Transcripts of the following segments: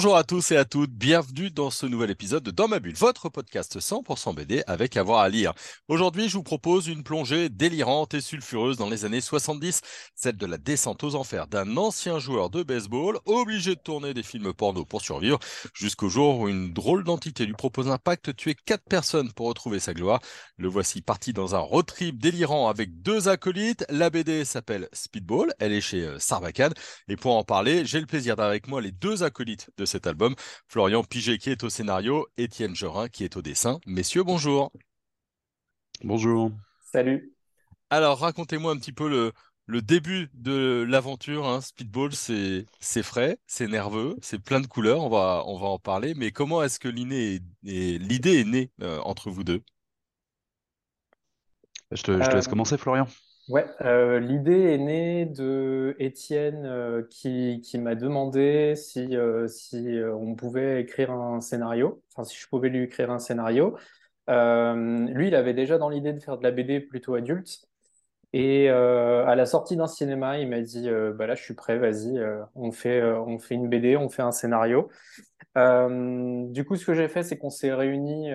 Bonjour à tous et à toutes, bienvenue dans ce nouvel épisode de Dans ma bulle, votre podcast 100% BD avec avoir à lire. Aujourd'hui, je vous propose une plongée délirante et sulfureuse dans les années 70, celle de la descente aux enfers d'un ancien joueur de baseball obligé de tourner des films porno pour survivre, jusqu'au jour où une drôle d'entité lui propose un pacte tuer quatre personnes pour retrouver sa gloire. Le voici parti dans un road trip délirant avec deux acolytes. La BD s'appelle Speedball, elle est chez euh, Sarbacane et pour en parler, j'ai le plaisir d'avoir avec moi les deux acolytes de cet album. Florian Piget qui est au scénario, Étienne Jorin qui est au dessin. Messieurs, bonjour. Bonjour. Salut. Alors, racontez-moi un petit peu le, le début de l'aventure. Hein. Speedball, c'est frais, c'est nerveux, c'est plein de couleurs. On va, on va en parler. Mais comment est-ce que l'idée est, née euh, entre vous deux? Je te, laisse euh, commencer, Florian. Ouais, euh, l'idée est née de Étienne euh, qui, qui m'a demandé si, euh, si on pouvait écrire un scénario, enfin si je pouvais lui écrire un scénario. lui, il avait déjà dans l'idée de faire de la BD plutôt adulte. Et à la sortie d'un cinéma, il m'a dit bah là, je suis prêt, vas-y, on fait, on fait une BD, on fait un scénario. du coup, ce que j'ai fait, c'est qu'on s'est réunis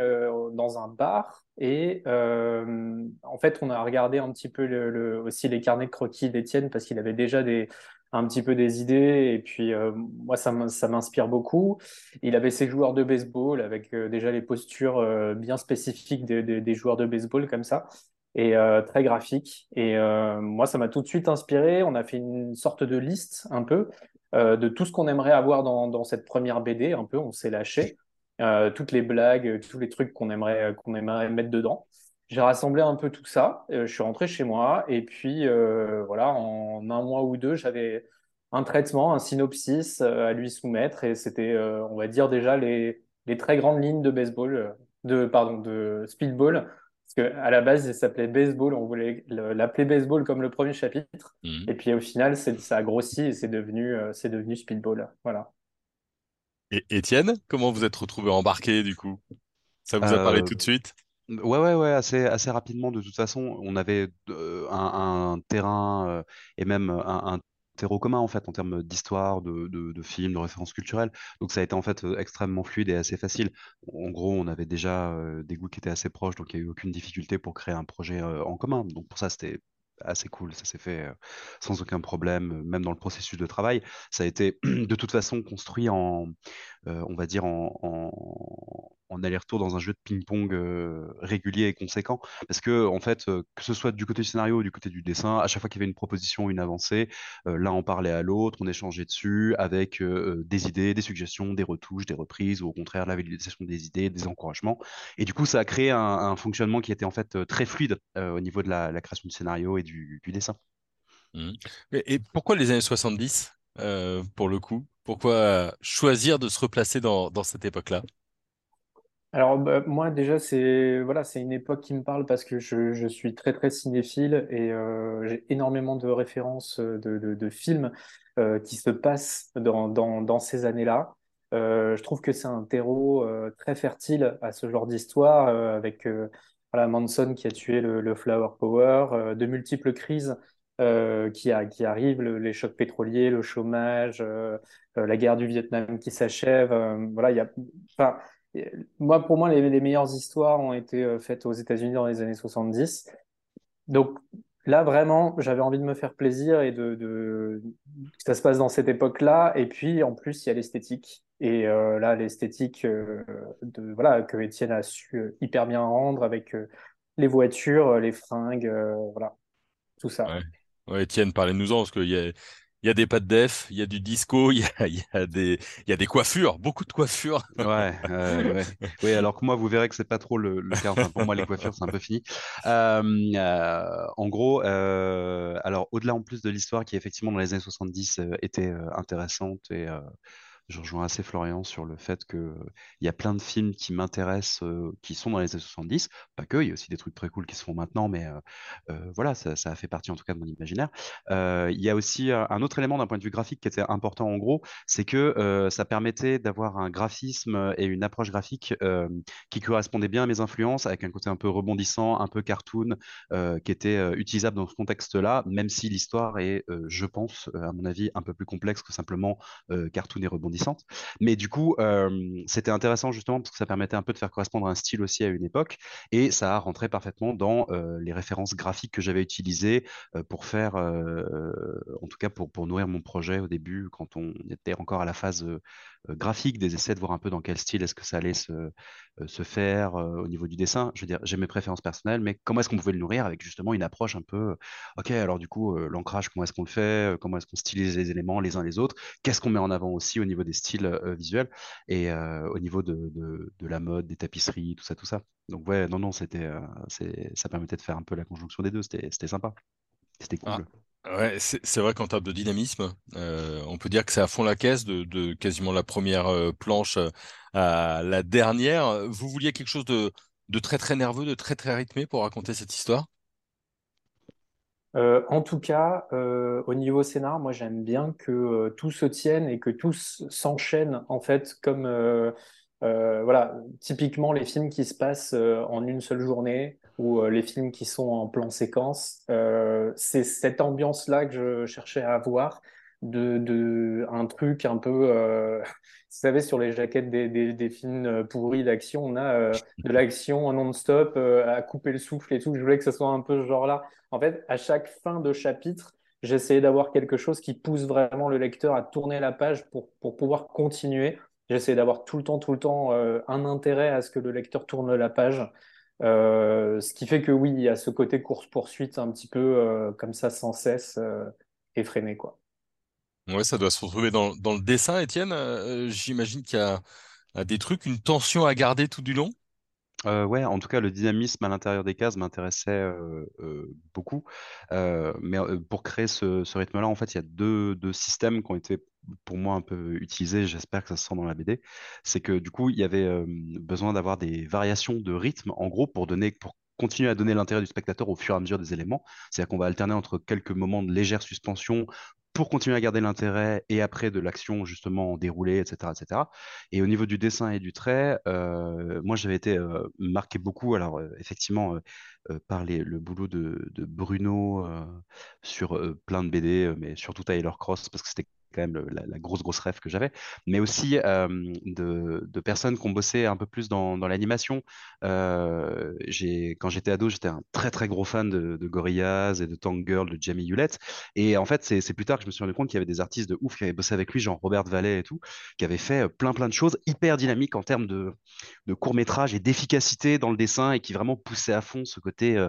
dans un bar et euh, en fait, on a regardé un petit peu le, aussi les carnets de croquis d'Étienne parce qu'il avait déjà des, un petit peu des idées. Et puis, euh, moi, ça m'inspire beaucoup. Il avait ses joueurs de baseball avec euh, déjà les postures euh, bien spécifiques des, des, des, joueurs de baseball comme ça et très graphiques. Et moi, ça m'a tout de suite inspiré. On a fait une sorte de liste un peu de tout ce qu'on aimerait avoir dans, dans cette première BD. Un peu, on s'est lâché. Euh, toutes les blagues, tous les trucs qu'on aimerait, qu'on aimerait mettre dedans. J'ai rassemblé un peu tout ça, euh, je suis rentré chez moi et puis euh, voilà, en un mois ou deux, j'avais un traitement, un synopsis à lui soumettre et c'était, on va dire déjà les, les très grandes lignes de baseball, de pardon, de speedball. Parce que à la base, il s'appelait baseball, on voulait l'appeler baseball comme le premier chapitre. Mmh. Et puis au final, ça a grossi et c'est devenu, c'est devenu speedball. Voilà. Et Étienne, comment vous êtes retrouvé embarqué du coup? Ça vous a parlé euh, tout de suite? Ouais, ouais, ouais, assez, assez rapidement. De toute façon, on avait euh, un, terrain euh, et même un, terreau commun en fait en termes d'histoire, de, de, films, de références culturelles. Donc ça a été en fait extrêmement fluide et assez facile. En gros, on avait déjà des goûts qui étaient assez proches, donc il n'y a eu aucune difficulté pour créer un projet en commun. Donc pour ça, c'était assez cool. Ça s'est fait sans aucun problème, même dans le processus de travail. Ça a été de toute façon construit en, on va dire, en aller-retour dans un jeu de ping-pong régulier et conséquent. Parce que, en fait, que ce soit du côté du scénario ou du côté du dessin, à chaque fois qu'il y avait une proposition, une avancée, l'un en parlait à l'autre, on échangeait dessus avec des idées, des suggestions, des retouches, des reprises, ou au contraire la validation des idées, des encouragements. Et du coup, ça a créé un, fonctionnement qui était en fait très fluide au niveau de la, création du scénario et du, dessin. Mmh. Et, pourquoi les années 70 pour le coup? Pourquoi choisir de se replacer dans cette époque-là? Alors bah, moi déjà c'est voilà c'est une époque qui me parle parce que je, suis très très cinéphile et euh, j'ai énormément de références euh, de, films euh, qui se passent dans, dans, ces années-là. Euh, je trouve que c'est un terreau euh, très fertile à ce genre d'histoire euh, avec voilà Manson qui a tué le, Flower Power, de multiples crises qui, qui arrivent, le, les chocs pétroliers, le chômage, la guerre du Vietnam qui s'achève. voilà il y a moi, pour moi, les, meilleures histoires ont été euh, faites aux États-Unis dans les années 70. Donc là, vraiment, j'avais envie de me faire plaisir et de, ça se passe dans cette époque-là. Et puis, en plus, il y a l'esthétique. Et euh, là, l'esthétique euh, voilà que Étienne a su hyper bien rendre avec les voitures, les fringues, voilà, tout ça. Étienne, parlez-nous-en, parce y a, il y a des pas de def, il y a du disco, il y a, des, coiffures, beaucoup de coiffures. Ouais. Oui, alors que moi, vous verrez que c'est pas trop le, le cas. Pour moi, les coiffures, c'est un peu fini. Euh, euh, en gros, euh, alors au-delà en plus de l'histoire qui effectivement dans les années 70 était intéressante et je rejoins assez Florian sur le fait qu'il il y a plein de films qui m'intéressent, qui sont dans les années 70. Pas que, il y a aussi des trucs très cool qui se font maintenant, mais voilà, ça, ça, a fait partie en tout cas de mon imaginaire. il y a aussi un autre élément d'un point de vue graphique qui était important en gros, c'est que ça permettait d'avoir un graphisme et une approche graphique qui correspondait bien à mes influences, avec un côté un peu rebondissant, un peu cartoon, qui était utilisable dans ce contexte-là, même si l'histoire est, je pense, à mon avis, un peu plus complexe que simplement cartoon et Mais du coup, c'était intéressant justement parce que ça permettait un peu de faire correspondre un style aussi à une époque, et ça a rentré parfaitement dans les références graphiques que j'avais utilisées pour faire, en tout cas pour, nourrir mon projet au début, quand on était encore à la phase euh, graphique, des essais de voir un peu dans quel style est-ce que ça allait se, euh, se faire euh, au niveau du dessin. Je veux dire, j'ai mes préférences personnelles, mais comment est-ce qu'on pouvait le nourrir avec justement une approche un peu, ok, alors du coup, l'ancrage, comment est-ce qu'on le fait, comment est-ce qu'on stylise les éléments les uns les autres, qu'est-ce qu'on met en avant aussi au niveau des styles visuels et au niveau de, de, la mode, des tapisseries, tout ça, tout ça? Donc ouais, non, non, c'était, ça permettait de faire un peu la conjonction des deux, c'était sympa. C'était ah, cool. C'est vrai qu'en termes de dynamisme, euh, on peut dire que c'est à fond la caisse de, quasiment la première euh, planche euh, à la dernière. Vous vouliez quelque chose de, très très nerveux, de très très rythmé pour raconter cette histoire? En tout cas, au niveau scénar, moi j'aime bien que tout se tienne et que tout s'enchaîne en fait comme voilà, typiquement les films qui se passent en une seule journée ou euh, les films qui sont en plan séquence. Euh, c'est cette ambiance-là que je cherchais à avoir, de, de un truc un peu, euh, vous savez, sur les jaquettes des, des, des films pourris d'action, on a de l'action non-stop, à couper le souffle et tout. Je voulais que ce soit un peu ce genre-là. En fait, à chaque fin de chapitre, j'essayais d'avoir quelque chose qui pousse vraiment le lecteur à tourner la page pour, pour pouvoir continuer. J'essayais d'avoir tout le temps, tout le temps un intérêt à ce que le lecteur tourne la page. Euh, ce qui fait que oui, il y a ce côté course-poursuite un petit peu euh, comme ça sans cesse euh, effréné. Quoi. Ouais, ça doit se retrouver dans, le dessin, Étienne. J'imagine qu'il y a, des trucs, une tension à garder tout du long? Ouais, en tout cas, le dynamisme à l'intérieur des cases m'intéressait beaucoup. mais pour créer ce, rythme-là, en fait, il y a deux, deux, systèmes qui ont été pour moi un peu utilisé, j'espère que ça se sent dans la BD, c'est que du coup, il y avait besoin d'avoir des variations de rythme, en gros, pour donner, pour continuer à donner l'intérêt du spectateur au fur et à mesure des éléments. C'est-à-dire qu'on va alterner entre quelques moments de légère suspension pour continuer à garder l'intérêt et après de l'action justement déroulée, etc., etc. Et au niveau du dessin et du trait, moi j'avais été marqué beaucoup, alors effectivement par le boulot de, de Bruno sur plein de BD, mais surtout Tyler Cross parce que c'était quand même la, grosse, grosse rêve que j'avais, mais aussi de, personnes qui ont bossé un peu plus dans, l'animation. quand j'étais ado, j'étais un très, très gros fan de, de Gorillaz et de Tank Girl de Jamie Hewlett. Et en fait, c'est plus tard que je me suis rendu compte qu'il y avait des artistes de ouf qui avaient bossé avec lui, genre Robert Vallet et tout, qui avaient fait plein, plein de choses hyper dynamiques en termes de, de court-métrage et d'efficacité dans le dessin et qui vraiment poussaient à fond ce côté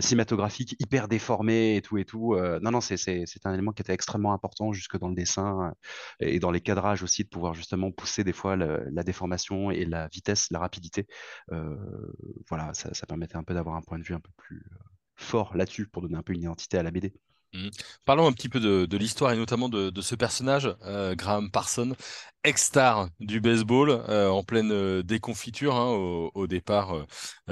cinématographique hyper déformé et tout et tout. non, non, c'est un élément qui était extrêmement important jusque dans le dessin euh, et dans les cadrages aussi, de pouvoir justement pousser des fois la déformation et la vitesse, la rapidité. Euh, voilà, ça, permettait un peu d'avoir un point de vue un peu plus euh, fort là-dessus pour donner un peu une identité à la BD. Mmh. Parlons un petit peu de, l'histoire et notamment de, ce personnage, Graham Parson, ex-star du baseball, en pleine déconfiture. Hein, au, départ,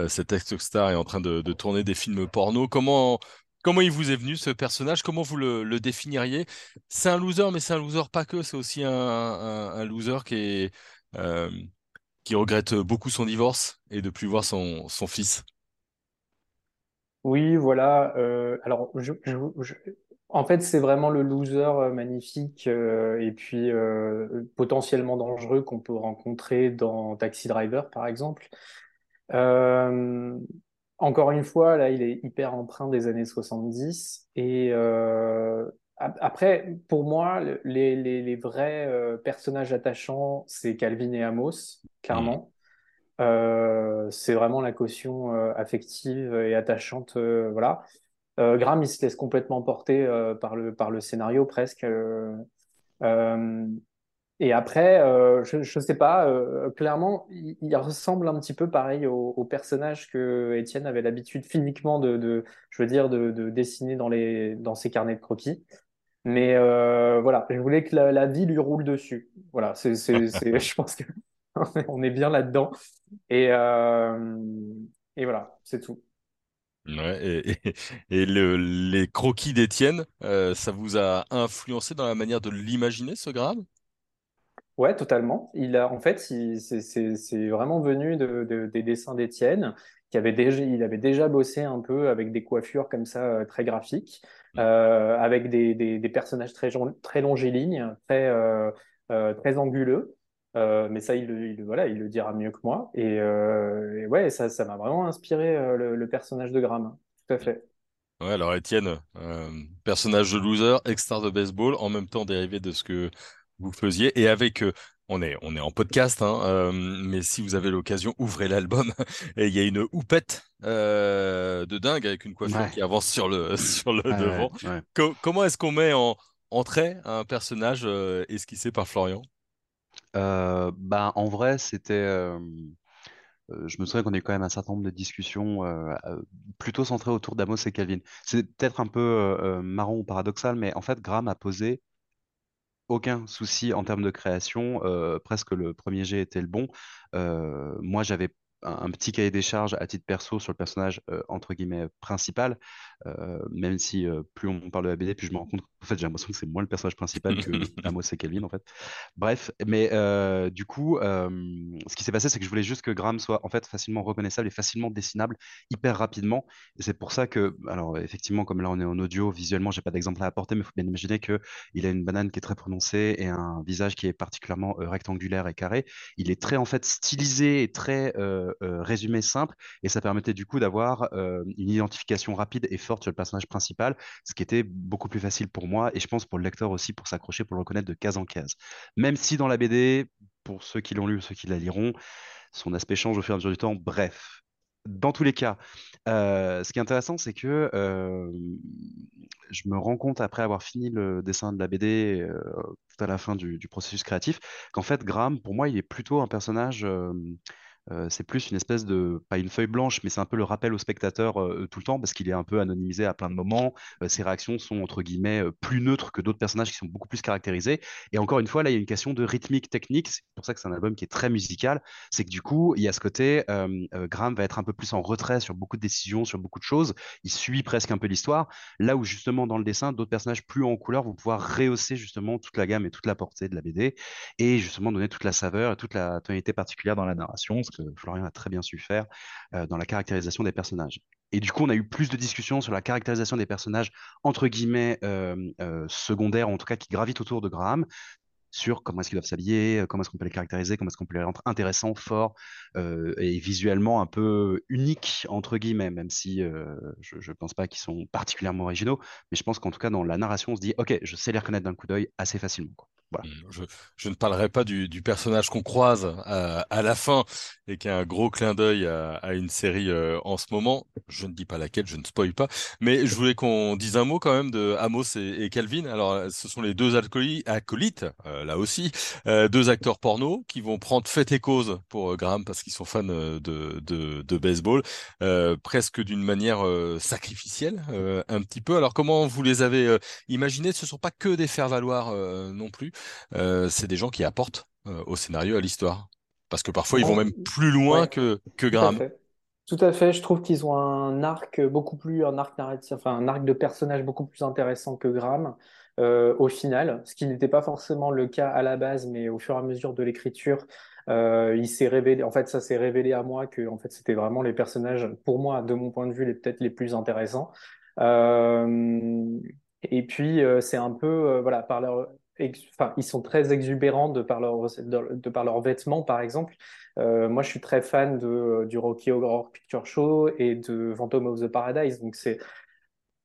cet ex-star est en train de, tourner des films porno. Comment, Comment il vous est venu ce personnage? Comment vous le, définiriez? C'est un loser, mais c'est un loser pas que, c'est aussi un, loser qui, euh, qui regrette beaucoup son divorce et de plus voir son, fils. Oui, voilà. Euh, alors, en fait, c'est vraiment le loser euh, magnifique et puis potentiellement dangereux qu'on peut rencontrer dans Taxi Driver, par exemple. Encore une fois, là, il est hyper empreint des années 70. Et euh, après, pour moi, les, les, les vrais euh, personnages attachants, c'est Calvin et Amos, clairement. Mmh. Euh, c'est vraiment la caution affective et attachante. Voilà. Graham, il se laisse complètement porter par, le, par le scénario presque. Et après, euh, je ne sais pas, euh, clairement, il, ressemble un petit peu pareil au, personnage que Étienne avait l'habitude physiquement de, je veux dire, de, de, dessiner dans, les, dans ses carnets de croquis. Mais voilà, je voulais que la, vie lui roule dessus. Voilà, je pense qu'on est bien là-dedans. Et, et voilà, c'est tout. Ouais, et, les croquis d'Étienne, ça vous a influencé dans la manière de l'imaginer, ce grave Ouais, totalement. Il a, en fait, c'est vraiment venu de, des dessins d'Étienne, qui avait déjà, il avait déjà bossé un peu avec des coiffures comme ça euh, très graphiques, mm. euh, avec des, des, personnages très, très longiligne, très, euh, très anguleux. mais ça, il, il, voilà, il le dira mieux que moi. Et, ouais, ça, ça m'a vraiment inspiré le, le, personnage de Graham. Tout à fait. Ouais, alors Étienne, personnage de loser, ex-star de baseball, en même temps dérivé de ce que vous faisiez. Et avec, euh, on, est, on est en podcast, hein, euh, mais si vous avez l'occasion, ouvrez l'album. Et il y a une houppette euh, de dingue avec une coiffure qui avance sur le, sur le devant. comment est-ce qu'on met en, en trait un personnage esquissé par Florian? Bah, En vrai, c'était. je me souviens qu'on a eu quand même un certain nombre de discussions plutôt centrées autour d'Amos et Calvin. C'est peut-être un peu marrant ou paradoxal, mais en fait, Graham a posé aucun souci en termes de création. Presque le premier jet était le bon. Moi, j'avais un, petit cahier des charges à titre perso sur le personnage euh, entre guillemets principal, euh, même si euh, plus on parle de la BD, plus je me rends compte qu'en fait j'ai l'impression que c'est moins le personnage principal que Amos et Kelvin en fait. Bref, mais du coup, ce qui s'est passé, c'est que je voulais juste que Graham soit en fait facilement reconnaissable et facilement dessinable hyper rapidement. Et c'est pour ça que, alors effectivement, comme là on est en audio, visuellement, j'ai pas d'exemple à apporter, mais il faut bien imaginer que il a une banane qui est très prononcée et un visage qui est particulièrement rectangulaire et carré. Il est très en fait stylisé et très euh, résumé simple et ça permettait du coup d'avoir euh, une identification rapide et forte sur le personnage principal, ce qui était beaucoup plus facile pour moi et je pense pour le lecteur aussi pour s'accrocher, pour le reconnaître de case en case. Même si dans la BD, pour ceux qui l'ont lu ou ceux qui la liront, son aspect change au fur et à mesure du temps. Bref, dans tous les cas, euh, ce qui est intéressant, c'est que je me rends compte après avoir fini le dessin de la BD tout à la fin du, du processus créatif, qu'en fait, Graham, pour moi, il est plutôt un personnage c'est plus une espèce de, pas une feuille blanche, mais c'est un peu le rappel au spectateur tout le temps parce qu'il est un peu anonymisé à plein de moments. Ses réactions sont entre guillemets plus neutres que d'autres personnages qui sont beaucoup plus caractérisés. Et encore une fois, là, il y a une question de rythmique technique. C'est pour ça que c'est un album qui est très musical. C'est que du coup, il y a ce côté, Graham va être un peu plus en retrait sur beaucoup de décisions, sur beaucoup de choses. Il suit presque un peu l'histoire. Là où justement dans le dessin, d'autres personnages plus en couleur vont pouvoir rehausser justement toute la gamme et toute la portée de la BD et justement donner toute la saveur et toute la tonalité particulière dans la narration que Florian a très bien su faire euh, dans la caractérisation des personnages. Et du coup, on a eu plus de discussions sur la caractérisation des personnages, entre guillemets, euh, euh, secondaires, en tout cas qui gravitent autour de Graham, sur comment est-ce qu'ils doivent s'habiller, comment est-ce qu'on peut les caractériser, comment est-ce qu'on peut les rendre intéressants, forts et visuellement un peu uniques, entre guillemets, même si je ne pense pas qu'ils sont particulièrement originaux, mais je pense qu'en tout cas, dans la narration, on se dit, OK, je sais les reconnaître d'un coup d'œil assez facilement. Mmh, je, ne parlerai pas du, personnage qu'on croise à, la fin et qui a un gros clin d'œil à, une série euh, en ce moment. Je ne dis pas laquelle, je ne spoil pas. Mais je voulais qu'on dise un mot quand même de Amos et, Calvin. Alors, ce sont les deux acolytes, euh, là aussi, euh, deux acteurs porno qui vont prendre fait et cause pour Graham parce qu'ils sont fans de, de baseball, presque d'une manière sacrificielle, un petit peu. Alors, comment vous les avez imaginés? Ce ne sont pas que des faire-valoir non plus. Euh, c'est des gens qui apportent euh, au scénario, à l'histoire. Parce que parfois, ils vont même plus loin que, que Graham. Tout à fait. Je trouve qu'ils ont un arc beaucoup plus, un arc narratif, enfin un arc de personnage beaucoup plus intéressant que Graham euh, au final, ce qui n'était pas forcément le cas à la base, mais au fur et à mesure de l'écriture, il s'est révélé. En fait, ça s'est révélé à moi que en fait c'était vraiment les personnages, pour moi, de mon point de vue, les peut-être les plus intéressants. et puis c'est un peu, voilà, par leur ils sont très exubérants de par leurs vêtements, par exemple. Euh, moi, je suis très fan de, du Rocky Horror Picture Show et de Phantom of the Paradise. Donc, c'est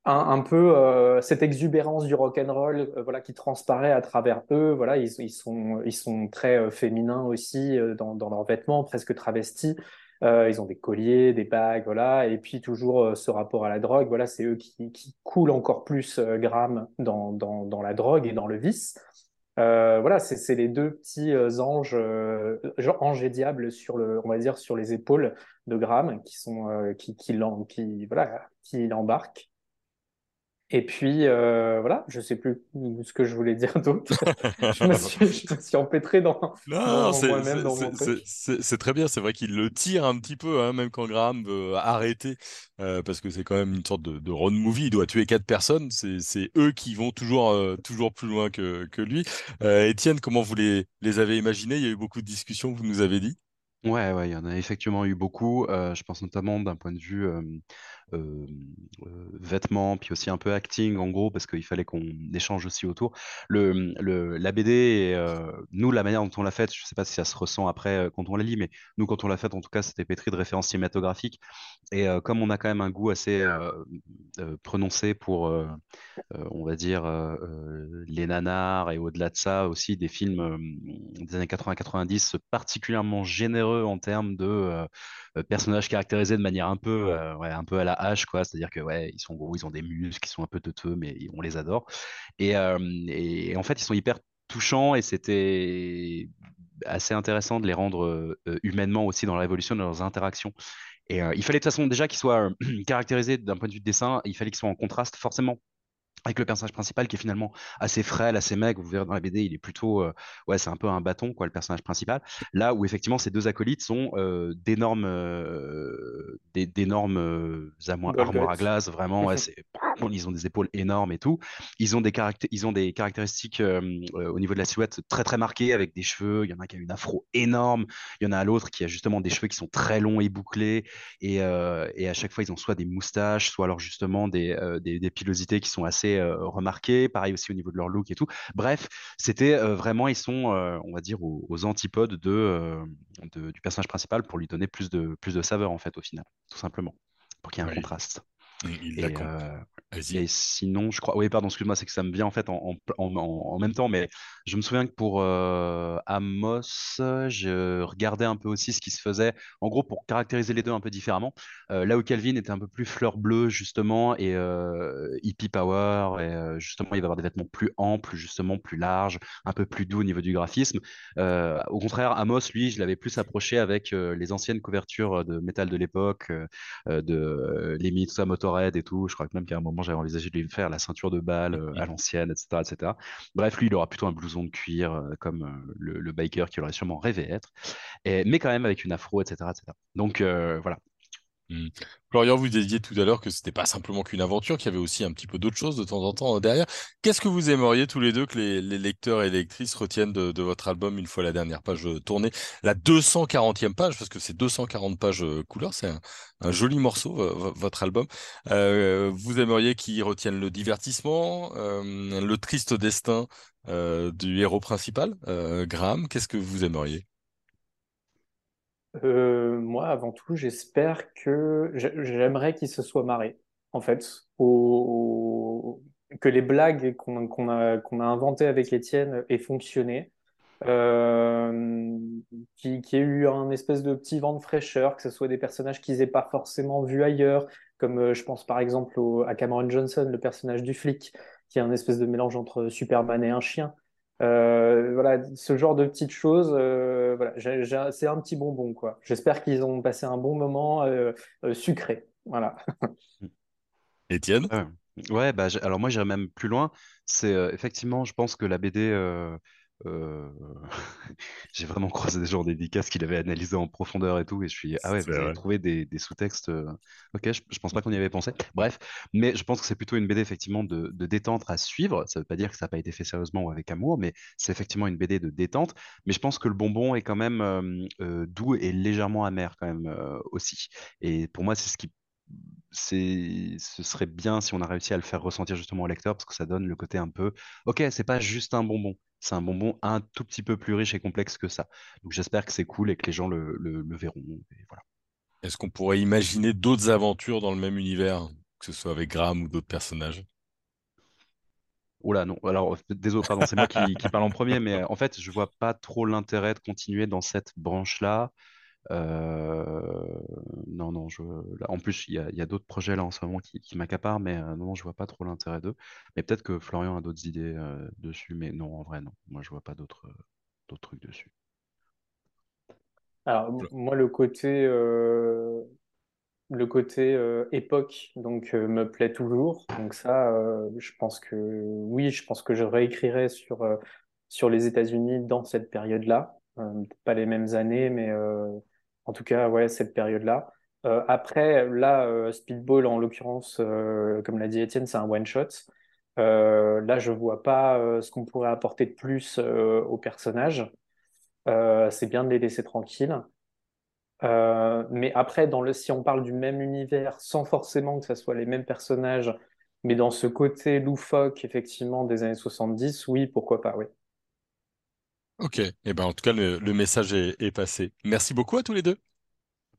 un, peu euh, cette exubérance du rock and roll, euh, voilà, qui transparaît à travers eux. Voilà, ils, sont, très féminins aussi dans leurs vêtements, presque travestis. Euh, ils ont des colliers, des bagues, voilà. Et puis toujours euh, ce rapport à la drogue, voilà, c'est eux qui, qui, coulent encore plus euh, dans, dans, dans, la drogue et dans le vice. voilà, c'est les deux petits anges, anges et diables sur le, on va dire, sur les épaules de Graham qui sont, qui, qui, qui, voilà, qui l'embarquent. Et puis, euh, voilà, je sais plus ce que je voulais dire d'autre. je me suis, je me suis empêtré dans, Non, dans c'est très bien. C'est vrai qu'il le tire un petit peu, hein, même quand Graham veut arrêter, euh, parce que c'est quand même une sorte de, de road movie. Il doit tuer quatre personnes. C'est eux qui vont toujours, euh, toujours plus loin que, que lui. Euh, Étienne, comment vous les, les avez imaginés? Il y a eu beaucoup de discussions, vous nous avez dit. Ouais, ouais, il y en a effectivement eu beaucoup. Je pense notamment d'un point de vue euh, vêtements, puis aussi un peu acting en gros, parce qu'il fallait qu'on échange aussi autour. Le, le, la BD, et, nous, la manière dont on l'a faite, je sais pas si ça se ressent après quand on la lit, mais nous, quand on l'a faite, en tout cas, c'était pétri de références cinématographiques. Et comme on a quand même un goût assez prononcé pour, on va dire, les nanars et au-delà de ça aussi des films des années 80-90 particulièrement généreux en termes de euh, euh, personnages caractérisés de manière un peu, euh, un peu à la hache, quoi. C'est-à-dire que ouais, ils sont gros, ils ont des muscles, ils sont un peu teuteux, mais on les adore. Et, en fait, ils sont hyper touchants et c'était assez intéressant de les rendre humainement aussi dans la révolution de leurs interactions. Et il fallait de toute façon déjà qu'ils soient caractérisés d'un point de vue de dessin, il fallait qu'ils soient en contraste forcément avec le personnage principal qui est finalement assez frêle, assez maigre. Vous verrez dans la BD, il est plutôt, euh, ouais, c'est un peu un bâton, quoi, le personnage principal. Là où effectivement ces deux acolytes sont euh, d'énormes, euh, d'énormes euh, armoires, à glace. Vraiment, ouais, ils ont des épaules énormes et tout. Ils ont des caracté- ils ont des caractéristiques au niveau de la silhouette très très marquées avec des cheveux. Il y en a qui a une afro énorme. Il y en a l'autre qui a justement des cheveux qui sont très longs et bouclés. Et, et à chaque fois, ils ont soit des moustaches, soit alors justement des, des, des pilosités qui sont assez remarquées. Pareil aussi au niveau de leur look et tout. Bref, c'était vraiment, ils sont, on va dire, aux, aux antipodes de, de- du personnage principal pour lui donner plus de, plus de saveur, en fait, au final, tout simplement, pour qu'il y ait un Oui, contraste. Il Et, compris. euh, et sinon, je crois. Oui, pardon, excuse-moi, c'est que ça me vient en fait en, en, en- en même temps, mais je me souviens que pour euh, Amos, je regardais un peu aussi ce qui se faisait, en gros, pour caractériser les deux un peu différemment. Euh, là où Calvin était un peu plus fleur bleue, justement, et euh, hippie power, et justement, il va avoir des vêtements plus amples, justement, plus larges, un peu plus doux au niveau du graphisme. Au contraire, Amos, lui, je l'avais plus approché avec les anciennes couvertures de métal de l'époque. de les tout et tout. Je crois que même qu'à un moment, j'avais envisagé de lui faire la ceinture de balle euh, à l'ancienne, etc., etc. Bref, lui, il aura plutôt un blouson de cuir, euh, comme euh, le, le biker qu'il aurait sûrement rêvé être, et, mais quand même avec une afro, etc., etc. Donc voilà. Hmm. Florian, vous disiez tout à l'heure que c'était pas simplement qu'une aventure, qu'il y avait aussi un petit peu d'autres choses de temps en temps euh, derrière. Qu'est-ce que vous aimeriez tous les deux que les, les lecteurs et lectrices retiennent de, votre album une fois la dernière page euh, tournée, la 240e page, parce que c'est 240 pages euh, couleur, c'est un, joli morceau, vo- vo- votre album. Vous aimeriez qu'ils retiennent le divertissement, le triste destin du héros principal, Graham, qu'est-ce que vous aimeriez? Euh, moi, avant tout, j'espère que j'a- j'aimerais qu'il se soit marré, en fait, au- que les blagues qu'on a, a inventées avec Étienne aient fonctionné, euh, qu'il qu'il y ait eu un espèce de petit vent de fraîcheur, que ce soit des personnages qu'ils n'aient pas forcément vus ailleurs, comme euh, je pense par exemple au- à Cameron Johnson, le personnage du flic, qui est un espèce de mélange entre Superman et un chien. Euh, voilà, ce genre de petites choses, euh, voilà, c'est un petit bonbon, quoi. J'espère qu'ils ont passé un bon moment euh, euh, sucré. Voilà. Étienne? Ouais, Ouais, bah, alors moi j'irais même plus loin. C'est euh, effectivement, je pense que la BD, j'ai vraiment croisé des gens en dédicace qui l'avaient analysé en profondeur et tout, et je suis ah ouais, vous avez trouvé des, des sous-textes. euh, Ok, je, je pense pas qu'on y avait pensé. Bref, mais je pense que c'est plutôt une BD effectivement de, de détente à suivre. Ça veut pas dire que ça n'a pas été fait sérieusement ou avec amour, mais c'est effectivement une BD de détente. Mais je pense que le bonbon est quand même euh, euh, doux et légèrement amer quand même euh, aussi. Et pour moi, c'est ce qui c'est, ce serait bien si on a réussi à le faire ressentir justement au lecteur parce que ça donne le côté un peu, ok, c'est pas juste un bonbon, c'est un bonbon un tout petit peu plus riche et complexe que ça. Donc j'espère que c'est cool et que les gens le, le- le verront. Et voilà. Est-ce qu'on pourrait imaginer d'autres aventures dans le même univers, que ce soit avec Graham ou d'autres personnages? Oh là, non, alors désolé, pardon, c'est moi qui, qui parle en premier, mais euh, en fait, je vois pas trop l'intérêt de continuer dans cette branche-là. Non, non, je, en plus, il y a, d'autres projets là en ce moment qui, qui m'accaparent, mais non, je vois pas trop l'intérêt d'eux. Mais peut-être que Florian a d'autres idées dessus, mais non, en vrai, non. Moi, je vois pas d'autres trucs dessus. Alors, moi, le côté, euh, le côté euh, époque donc euh, me plaît toujours. Donc ça, je pense que oui, je pense que je réécrirai sur sur les États-Unis dans cette période-là. pas les mêmes années, mais en tout cas, ouais, cette période-là. après, là, Speedball, en l'occurrence, comme l'a dit Étienne, c'est un one-shot. là, je vois pas ce qu'on pourrait apporter de plus aux personnages. c'est bien de les laisser tranquilles. Euh, mais après, dans le, si on parle du même univers, sans forcément que ce soit les mêmes personnages, mais dans ce côté loufoque, effectivement, des années 70, oui, pourquoi pas, oui. Ok, et eh ben, en tout cas, le, message est passé. Merci beaucoup à tous les deux.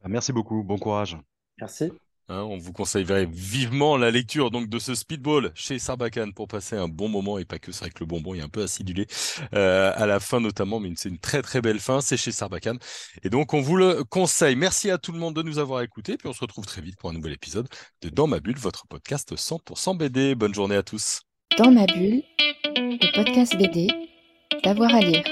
Merci beaucoup, bon courage. Merci. Hein, on vous conseillerait vivement la lecture donc de ce Speedball chez Sarbacane pour passer un bon moment et pas que c'est vrai que le bonbon est un peu acidulé euh, à la fin notamment, mais c'est une très très belle fin. C'est chez Sarbacane et donc on vous le conseille. Merci à tout le monde de nous avoir écoutés. Puis on se retrouve très vite pour un nouvel épisode de Dans ma bulle, votre podcast 100% BD. Bonne journée à tous. Dans ma bulle, le podcast BD, d'avoir à lire.